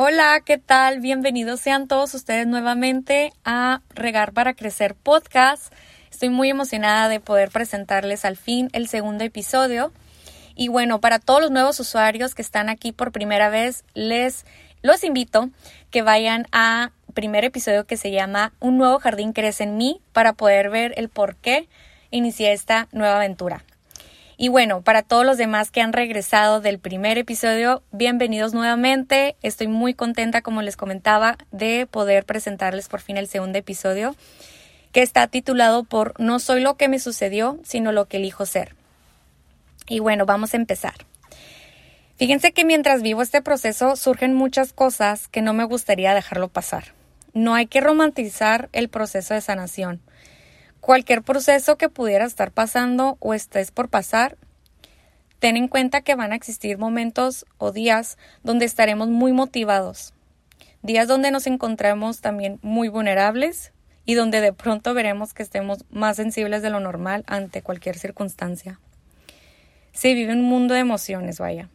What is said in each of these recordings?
Hola, ¿qué tal? Bienvenidos sean todos ustedes nuevamente a Regar para Crecer podcast. Estoy muy emocionada de poder presentarles al fin el segundo episodio. Y bueno, para todos los nuevos usuarios que están aquí por primera vez, les los invito que vayan a primer episodio que se llama Un nuevo jardín crece en mí para poder ver el por qué inicié esta nueva aventura. Y bueno, para todos los demás que han regresado del primer episodio, bienvenidos nuevamente. Estoy muy contenta, como les comentaba, de poder presentarles por fin el segundo episodio, que está titulado por No soy lo que me sucedió, sino lo que elijo ser. Y bueno, vamos a empezar. Fíjense que mientras vivo este proceso surgen muchas cosas que no me gustaría dejarlo pasar. No hay que romantizar el proceso de sanación. Cualquier proceso que pudiera estar pasando o estés por pasar, ten en cuenta que van a existir momentos o días donde estaremos muy motivados, días donde nos encontremos también muy vulnerables y donde de pronto veremos que estemos más sensibles de lo normal ante cualquier circunstancia. Se vive un mundo de emociones, vaya.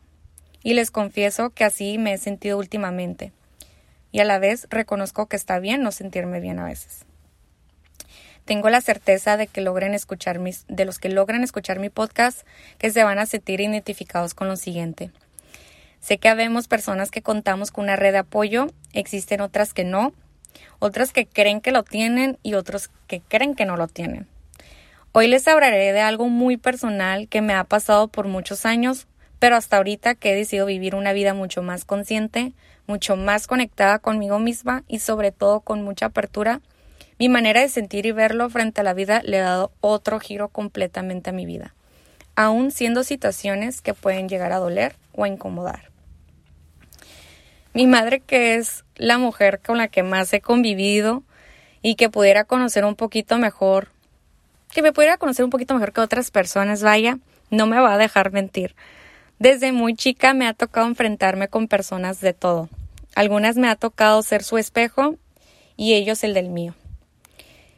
Y les confieso que así me he sentido últimamente. Y a la vez reconozco que está bien no sentirme bien a veces. Tengo la certeza de que logren escuchar mis, de los que logran escuchar mi podcast, que se van a sentir identificados con lo siguiente. Sé que habemos personas que contamos con una red de apoyo, existen otras que no, otras que creen que lo tienen y otros que creen que no lo tienen. Hoy les hablaré de algo muy personal que me ha pasado por muchos años, pero hasta ahorita que he decidido vivir una vida mucho más consciente, mucho más conectada conmigo misma y sobre todo con mucha apertura mi manera de sentir y verlo frente a la vida le ha dado otro giro completamente a mi vida, aún siendo situaciones que pueden llegar a doler o a incomodar. Mi madre, que es la mujer con la que más he convivido y que pudiera conocer un poquito mejor, que me pudiera conocer un poquito mejor que otras personas, vaya, no me va a dejar mentir. Desde muy chica me ha tocado enfrentarme con personas de todo. Algunas me ha tocado ser su espejo y ellos el del mío.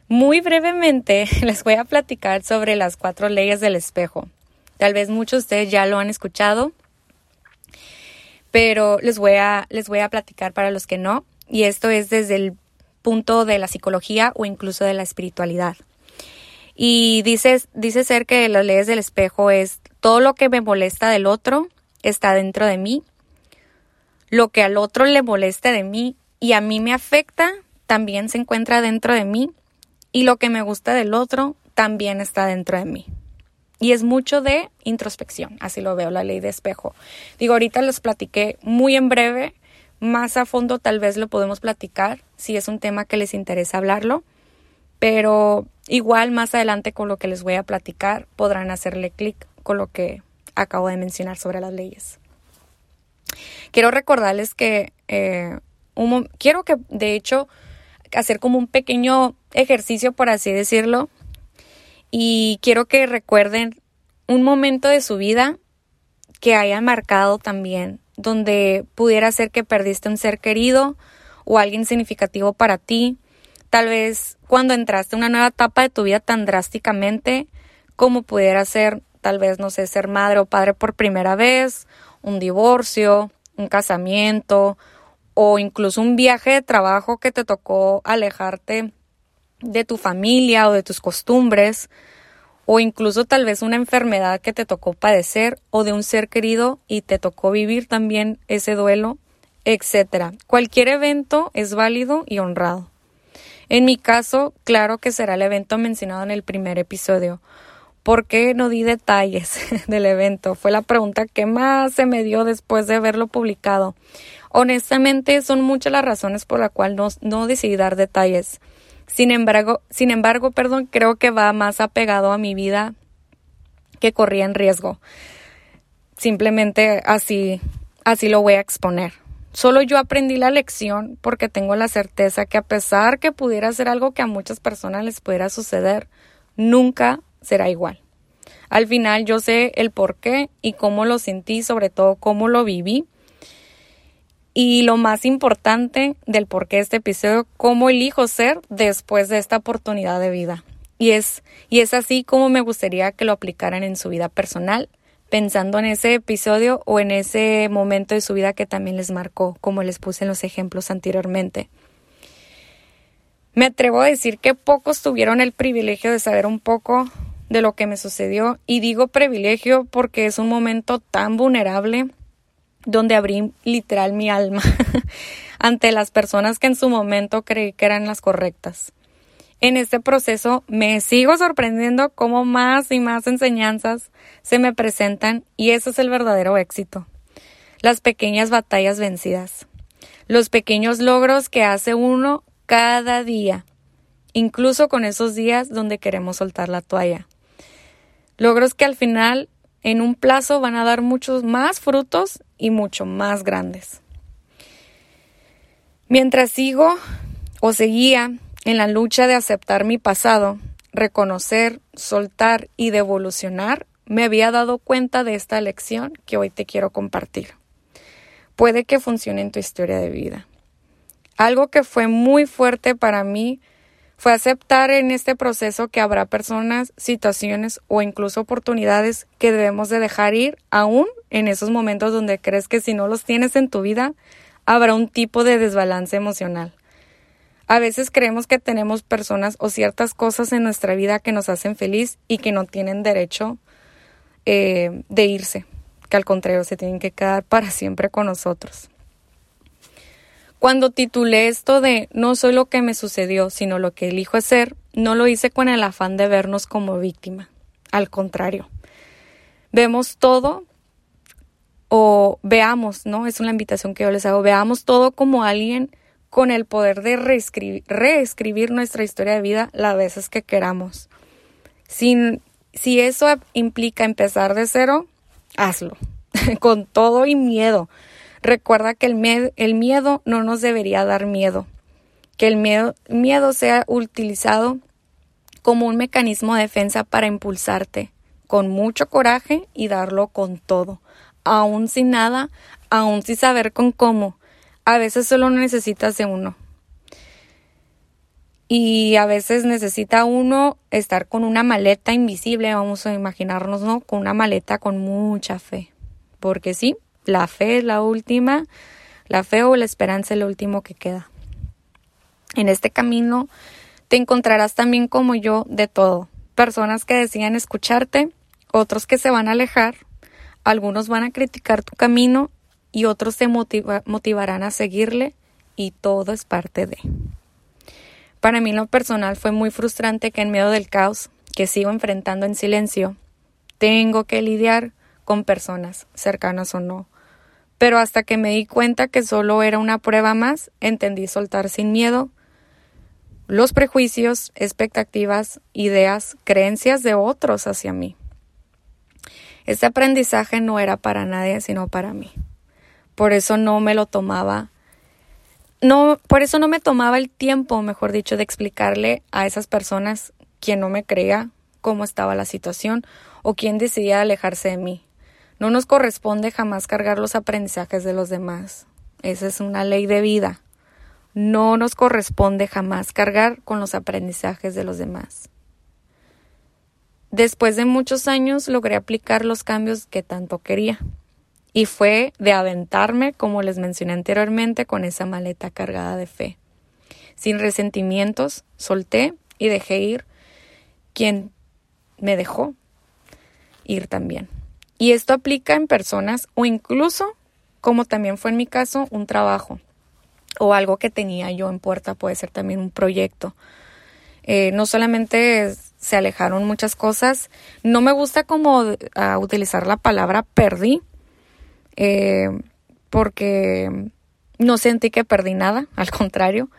Muy brevemente les voy a platicar sobre las cuatro leyes del espejo. Tal vez muchos de ustedes ya lo han escuchado, pero les voy a, les voy a platicar para los que no. Y esto es desde el punto de la psicología o incluso de la espiritualidad. Y dice, dice ser que las leyes del espejo es todo lo que me molesta del otro está dentro de mí. Lo que al otro le molesta de mí y a mí me afecta también se encuentra dentro de mí y lo que me gusta del otro también está dentro de mí. Y es mucho de introspección, así lo veo, la ley de espejo. Digo, ahorita les platiqué muy en breve, más a fondo tal vez lo podemos platicar, si es un tema que les interesa hablarlo, pero igual más adelante con lo que les voy a platicar podrán hacerle clic con lo que acabo de mencionar sobre las leyes. Quiero recordarles que, eh, quiero que de hecho hacer como un pequeño ejercicio, por así decirlo. Y quiero que recuerden un momento de su vida que haya marcado también, donde pudiera ser que perdiste un ser querido o alguien significativo para ti. Tal vez cuando entraste a una nueva etapa de tu vida tan drásticamente como pudiera ser, tal vez, no sé, ser madre o padre por primera vez, un divorcio, un casamiento, o incluso un viaje de trabajo que te tocó alejarte de tu familia o de tus costumbres, o incluso tal vez una enfermedad que te tocó padecer o de un ser querido y te tocó vivir también ese duelo, etcétera. Cualquier evento es válido y honrado. En mi caso, claro que será el evento mencionado en el primer episodio. ¿Por qué no di detalles del evento? Fue la pregunta que más se me dio después de haberlo publicado. Honestamente, son muchas las razones por las cuales no, decidí dar detalles. Sin embargo, sin embargo, perdón, creo que va más apegado a mi vida que corría en riesgo. Simplemente así, así lo voy a exponer. Solo yo aprendí la lección porque tengo la certeza que a pesar que pudiera ser algo que a muchas personas les pudiera suceder, nunca será igual. Al final yo sé el por qué y cómo lo sentí, sobre todo cómo lo viví y lo más importante del por qué este episodio, cómo elijo ser después de esta oportunidad de vida. Y es, y es así como me gustaría que lo aplicaran en su vida personal, pensando en ese episodio o en ese momento de su vida que también les marcó, como les puse en los ejemplos anteriormente. Me atrevo a decir que pocos tuvieron el privilegio de saber un poco de lo que me sucedió y digo privilegio porque es un momento tan vulnerable donde abrí literal mi alma ante las personas que en su momento creí que eran las correctas. En este proceso me sigo sorprendiendo cómo más y más enseñanzas se me presentan y eso es el verdadero éxito. Las pequeñas batallas vencidas. Los pequeños logros que hace uno cada día, incluso con esos días donde queremos soltar la toalla. Logros que al final, en un plazo, van a dar muchos más frutos y mucho más grandes. Mientras sigo o seguía en la lucha de aceptar mi pasado, reconocer, soltar y devolucionar, me había dado cuenta de esta lección que hoy te quiero compartir. Puede que funcione en tu historia de vida. Algo que fue muy fuerte para mí fue aceptar en este proceso que habrá personas, situaciones o incluso oportunidades que debemos de dejar ir aún en esos momentos donde crees que si no los tienes en tu vida habrá un tipo de desbalance emocional. A veces creemos que tenemos personas o ciertas cosas en nuestra vida que nos hacen feliz y que no tienen derecho eh, de irse, que al contrario se tienen que quedar para siempre con nosotros. Cuando titulé esto de No soy lo que me sucedió, sino lo que elijo ser, no lo hice con el afán de vernos como víctima. Al contrario, vemos todo o veamos, ¿no? Es una invitación que yo les hago, veamos todo como alguien con el poder de reescribir, reescribir nuestra historia de vida las veces que queramos. Sin, si eso implica empezar de cero, hazlo, con todo y miedo. Recuerda que el, miedo no nos debería dar miedo, que el miedo, miedo sea utilizado como un mecanismo de defensa para impulsarte con mucho coraje y darlo con todo, aún sin nada, aún sin saber con cómo. A veces solo necesitas de uno. Y a veces necesita uno estar con una maleta invisible, vamos a imaginarnos, ¿no? Con una maleta con mucha fe. Porque sí, la fe es la última, la fe o la esperanza es lo último que queda. En este camino te encontrarás también como yo de todo, personas que decían escucharte, otros que se van a alejar, algunos van a criticar tu camino y otros te motivarán a seguirle y todo es parte de. Para mí lo personal fue muy frustrante que en medio del caos que sigo enfrentando en silencio, tengo que lidiar con personas, cercanas o no, pero hasta que me di cuenta que solo era una prueba más, entendí soltar sin miedo los prejuicios, expectativas, ideas, creencias de otros hacia mí. Este aprendizaje no era para nadie, sino para mí. Por eso no me lo tomaba no, por eso no me tomaba el tiempo, mejor dicho, de explicarle a esas personas quien no me creía cómo estaba la situación o quien decidía alejarse de mí. No nos corresponde jamás cargar los aprendizajes de los demás. Esa es una ley de vida. No nos corresponde jamás cargar con los aprendizajes de los demás. Después de muchos años logré aplicar los cambios que tanto quería. Y fue de aventarme, como les mencioné anteriormente, con esa maleta cargada de fe. Sin resentimientos, solté y dejé ir quien me dejó ir también. Y esto aplica en personas o incluso, como también fue en mi caso, un trabajo o algo que tenía yo en puerta, puede ser también un proyecto. Eh, no solamente se alejaron muchas cosas, no me gusta como ah, utilizar la palabra perdí, eh, porque no sentí que perdí nada, al contrario,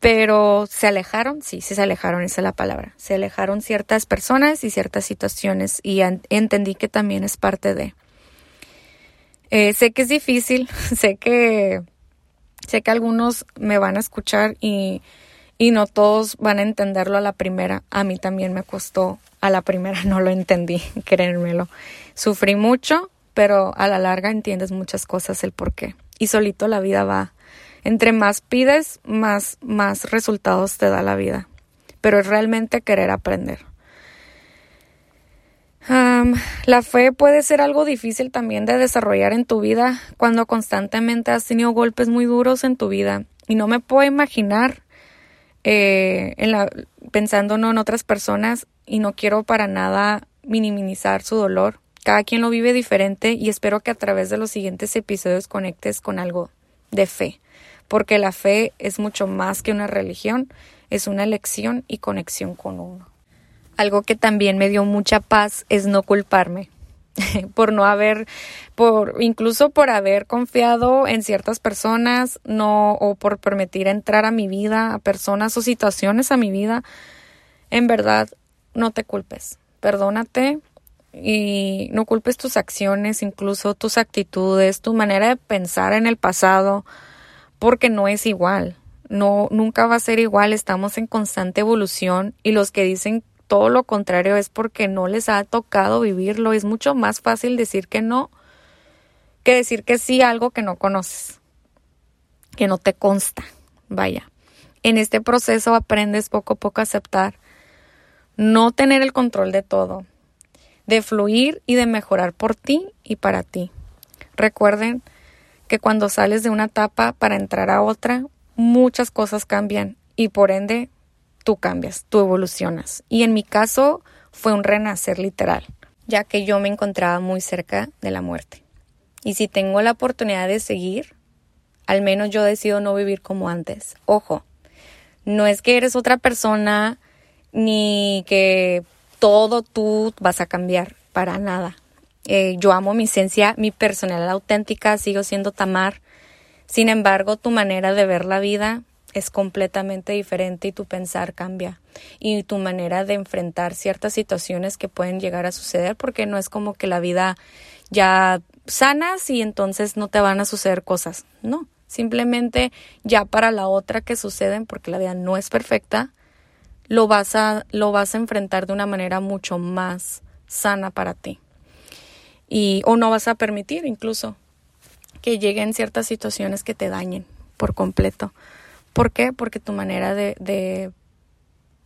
pero se alejaron, sí, sí se alejaron, esa es la palabra. Se alejaron ciertas personas y ciertas situaciones y entendí que también es parte de. Eh, sé que es difícil, sé que sé que algunos me van a escuchar y, y no todos van a entenderlo a la primera. A mí también me costó, a la primera no lo entendí, créanmelo. Sufrí mucho, pero a la larga entiendes muchas cosas el por qué. Y solito la vida va entre más pides, más, más resultados te da la vida. Pero es realmente querer aprender. la fe puede ser algo difícil también de desarrollar en tu vida cuando constantemente has tenido golpes muy duros en tu vida. Y no me puedo imaginar eh, en en otras personas y no quiero para nada minimizar su dolor. Cada quien lo vive diferente y espero que a través de los siguientes episodios conectes con algo de fe, porque la fe es mucho más que una religión, es una elección y conexión con uno. Algo que también me dio mucha paz es no culparme por no haber, por incluso por haber confiado en ciertas personas, no, o por permitir entrar a mi vida, a personas o situaciones a mi vida. En verdad, no te culpes. Perdónate y no culpes tus acciones, incluso tus actitudes, tu manera de pensar en el pasado, porque no es igual. No, nunca va a ser igual. Estamos en constante evolución y los que dicen todo lo contrario es porque no les ha tocado vivirlo. Es mucho más fácil decir que no que decir que sí algo que no conoces, que no te consta. Vaya. En este proceso aprendes poco a poco a aceptar no tener el control de todo, de fluir y de mejorar por ti y para ti. Recuerden que cuando sales de una etapa para entrar a otra, muchas cosas cambian y por ende tú cambias, tú evolucionas. Y en mi caso fue un renacer literal, ya que yo me encontraba muy cerca de la muerte. Y si tengo la oportunidad de seguir, al menos yo decido no vivir como antes. Ojo, no es que eres otra persona ni que todo tú vas a cambiar, para nada. Eh, yo amo mi esencia, mi personalidad auténtica, sigo siendo Tamar. Sin embargo, tu manera de ver la vida es completamente diferente y tu pensar cambia y tu manera de enfrentar ciertas situaciones que pueden llegar a suceder porque no es como que la vida ya sanas y entonces no te van a suceder cosas, no, simplemente ya para la otra que suceden porque la vida no es perfecta, lo vas a lo vas a enfrentar de una manera mucho más sana para ti. Y o no vas a permitir incluso que lleguen ciertas situaciones que te dañen por completo. ¿Por qué? Porque tu manera de,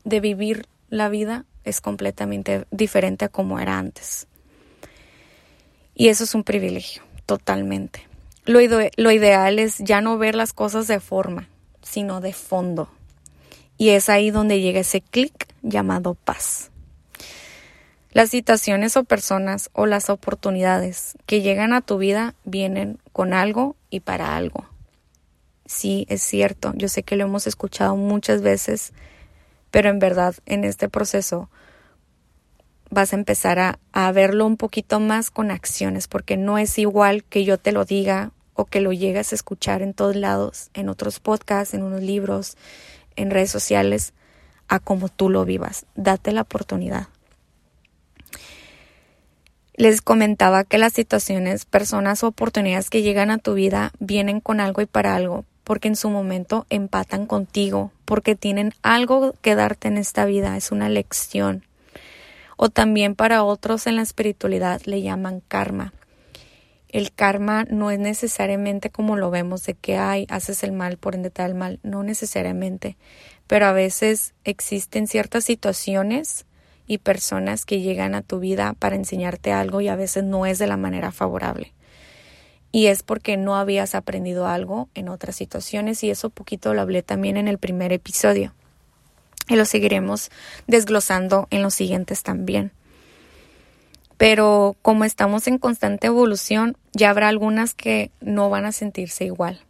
de, vivir la vida es completamente diferente a como era antes. Y eso es un privilegio, totalmente. Lo, lo, ideal es ya no ver las cosas de forma, sino de fondo. Y es ahí donde llega ese clic llamado paz. Las situaciones o personas o las oportunidades que llegan a tu vida vienen con algo y para algo sí es cierto, yo sé que lo hemos escuchado muchas veces, pero en verdad en este proceso vas a empezar a, verlo un poquito más con acciones, porque no es igual que yo te lo diga o que lo llegues a escuchar en todos lados, en otros podcasts, en unos libros, en redes sociales, a como tú lo vivas. Date la oportunidad. Les comentaba que las situaciones, personas o oportunidades que llegan a tu vida vienen con algo y para algo, porque en su momento empatan contigo, porque tienen algo que darte en esta vida, es una lección. O también para otros en la espiritualidad le llaman karma. El karma no es necesariamente como lo vemos de que hay, haces el mal por ende tal mal, no necesariamente, pero a veces existen ciertas situaciones y personas que llegan a tu vida para enseñarte algo y a veces no es de la manera favorable y es porque no habías aprendido algo en otras situaciones y eso poquito lo hablé también en el primer episodio y lo seguiremos desglosando en los siguientes también. Pero como estamos en constante evolución, ya habrá algunas que no van a sentirse igual.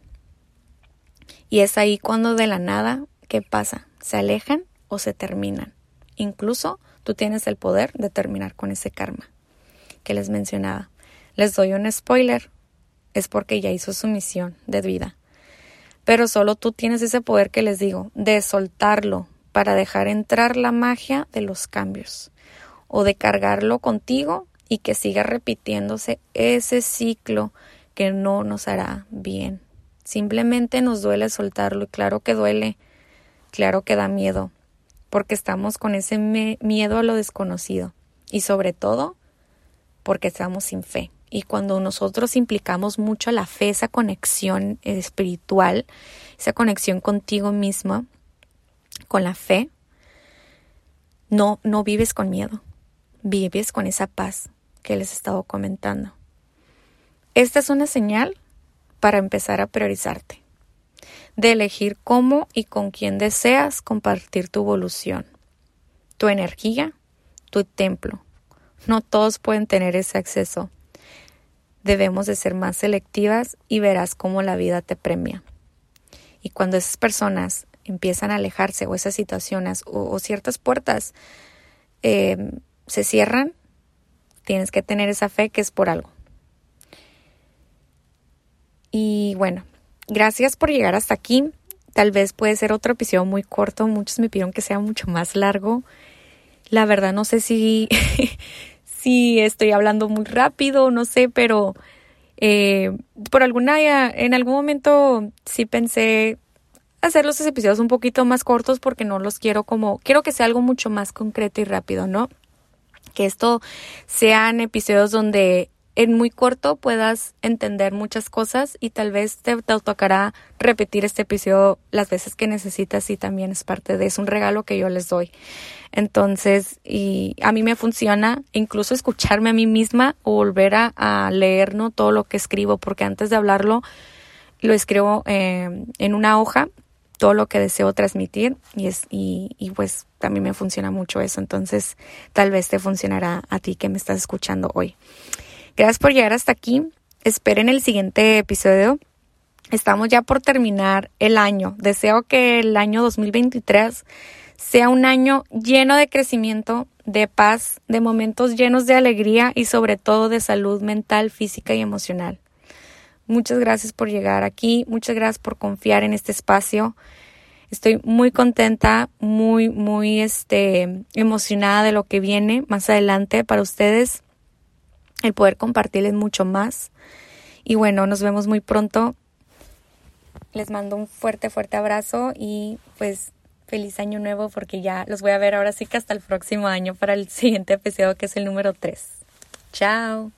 Y es ahí cuando de la nada, ¿qué pasa? Se alejan o se terminan. Incluso tú tienes el poder de terminar con ese karma que les mencionaba. Les doy un spoiler, es porque ya hizo su misión de vida. Pero solo tú tienes ese poder que les digo, de soltarlo para dejar entrar la magia de los cambios o de cargarlo contigo y que siga repitiéndose ese ciclo que no nos hará bien. Simplemente nos duele soltarlo y claro que duele, claro que da miedo, porque estamos con ese miedo a lo desconocido y sobre todo porque estamos sin fe. Y cuando nosotros implicamos mucho la fe, esa conexión espiritual, esa conexión contigo mismo, con la fe, no, no vives con miedo, vives con esa paz, que les he estado comentando. Esta es una señal para empezar a priorizarte, de elegir cómo y con quién deseas compartir tu evolución, tu energía, tu templo. No todos pueden tener ese acceso. Debemos de ser más selectivas y verás cómo la vida te premia. Y cuando esas personas empiezan a alejarse o esas situaciones o, ciertas puertas eh, se cierran, tienes que tener esa fe que es por algo. Y bueno, gracias por llegar hasta aquí. Tal vez puede ser otro episodio muy corto. Muchos me pidieron que sea mucho más largo. La verdad no sé si, si estoy hablando muy rápido, no sé, pero eh, por alguna, en algún momento sí pensé hacer los episodios un poquito más cortos porque no los quiero como, quiero que sea algo mucho más concreto y rápido, ¿no? Que esto sean episodios donde en muy corto puedas entender muchas cosas y tal vez te, tocará repetir este episodio las veces que necesitas y también es parte de, es un regalo que yo les doy. Entonces, y a mí me funciona incluso escucharme a mí misma o volver a, leer ¿no? todo lo que escribo, porque antes de hablarlo lo escribo eh, en una hoja todo lo que deseo transmitir y es y pues también me funciona mucho eso entonces tal vez te funcionará a ti que me estás escuchando hoy gracias por llegar hasta aquí. Esperen el siguiente episodio. Estamos ya por terminar el año. Deseo que el año 2023 sea un año lleno de crecimiento de paz de momentos llenos de alegría y sobre todo de salud mental física y emocional. Muchas gracias por llegar aquí, muchas gracias por confiar en este espacio. Estoy muy contenta, muy, muy este, emocionada de lo que viene más adelante para ustedes, el poder compartirles mucho más. Y bueno, nos vemos muy pronto. Les mando un fuerte, fuerte abrazo y pues feliz año nuevo porque ya los voy a ver ahora sí que hasta el próximo año para el siguiente episodio que es el número 3. Chao.